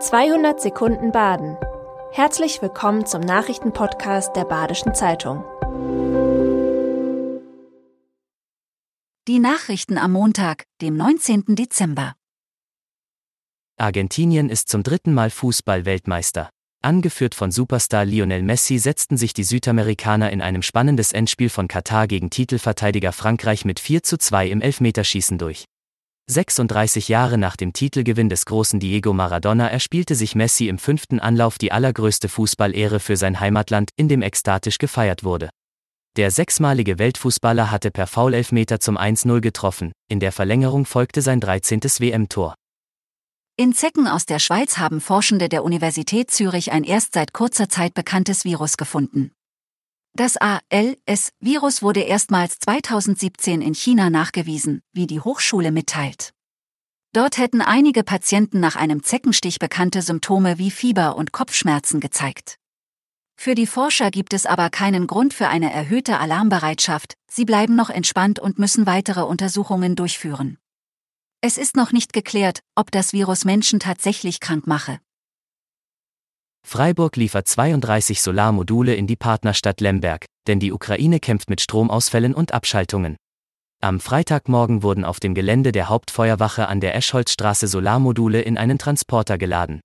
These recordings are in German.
200 Sekunden Baden. Herzlich willkommen zum Nachrichtenpodcast der Badischen Zeitung. Die Nachrichten am Montag, dem 19. Dezember. Argentinien ist zum dritten Mal Fußball-Weltmeister. Angeführt von Superstar Lionel Messi setzten sich die Südamerikaner in einem spannendes Endspiel von Katar gegen Titelverteidiger Frankreich mit 4 zu 2 im Elfmeterschießen durch. 36 Jahre nach dem Titelgewinn des großen Diego Maradona erspielte sich Messi im fünften Anlauf die allergrößte Fußballehre für sein Heimatland, in dem ekstatisch gefeiert wurde. Der sechsmalige Weltfußballer hatte per Foul-Elfmeter zum 1-0 getroffen, in der Verlängerung folgte sein 13. WM-Tor. In Zecken aus der Schweiz haben Forschende der Universität Zürich ein erst seit kurzer Zeit bekanntes Virus gefunden. Das ALS-Virus wurde erstmals 2017 in China nachgewiesen, wie die Hochschule mitteilt. Dort hätten einige Patienten nach einem Zeckenstich bekannte Symptome wie Fieber und Kopfschmerzen gezeigt. Für die Forscher gibt es aber keinen Grund für eine erhöhte Alarmbereitschaft, sie bleiben noch entspannt und müssen weitere Untersuchungen durchführen. Es ist noch nicht geklärt, ob das Virus Menschen tatsächlich krank mache. Freiburg liefert 32 Solarmodule in die Partnerstadt Lemberg, denn die Ukraine kämpft mit Stromausfällen und Abschaltungen. Am Freitagmorgen wurden auf dem Gelände der Hauptfeuerwache an der Eschholzstraße Solarmodule in einen Transporter geladen.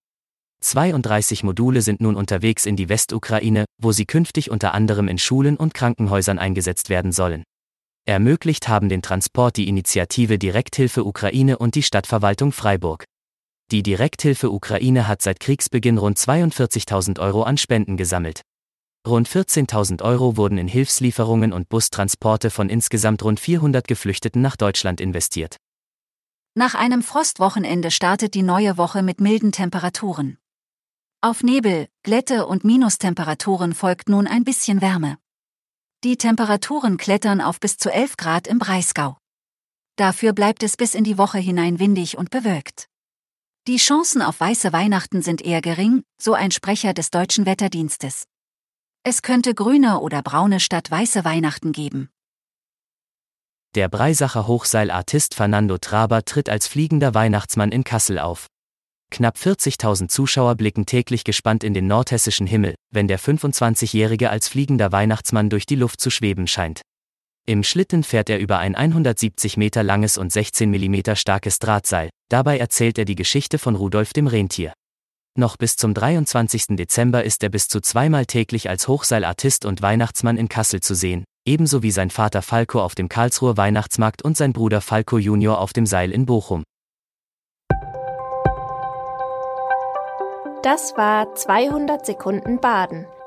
32 Module sind nun unterwegs in die Westukraine, wo sie künftig unter anderem in Schulen und Krankenhäusern eingesetzt werden sollen. Ermöglicht haben den Transport die Initiative Direkthilfe Ukraine und die Stadtverwaltung Freiburg. Die Direkthilfe Ukraine hat seit Kriegsbeginn rund 42.000 Euro an Spenden gesammelt. Rund 14.000 Euro wurden in Hilfslieferungen und Bustransporte von insgesamt rund 400 Geflüchteten nach Deutschland investiert. Nach einem Frostwochenende startet die neue Woche mit milden Temperaturen. Auf Nebel, Glätte und Minustemperaturen folgt nun ein bisschen Wärme. Die Temperaturen klettern auf bis zu 11 Grad im Breisgau. Dafür bleibt es bis in die Woche hinein windig und bewölkt. Die Chancen auf weiße Weihnachten sind eher gering, so ein Sprecher des deutschen Wetterdienstes. Es könnte grüne oder braune statt weiße Weihnachten geben. Der Breisacher Hochseilartist Fernando Traber tritt als fliegender Weihnachtsmann in Kassel auf. Knapp 40.000 Zuschauer blicken täglich gespannt in den nordhessischen Himmel, wenn der 25-Jährige als fliegender Weihnachtsmann durch die Luft zu schweben scheint. Im Schlitten fährt er über ein 170 Meter langes und 16 Millimeter starkes Drahtseil, dabei erzählt er die Geschichte von Rudolf dem Rentier. Noch bis zum 23. Dezember ist er bis zu zweimal täglich als Hochseilartist und Weihnachtsmann in Kassel zu sehen, ebenso wie sein Vater Falco auf dem Karlsruher Weihnachtsmarkt und sein Bruder Falco Junior auf dem Seil in Bochum. Das war 200 Sekunden Baden.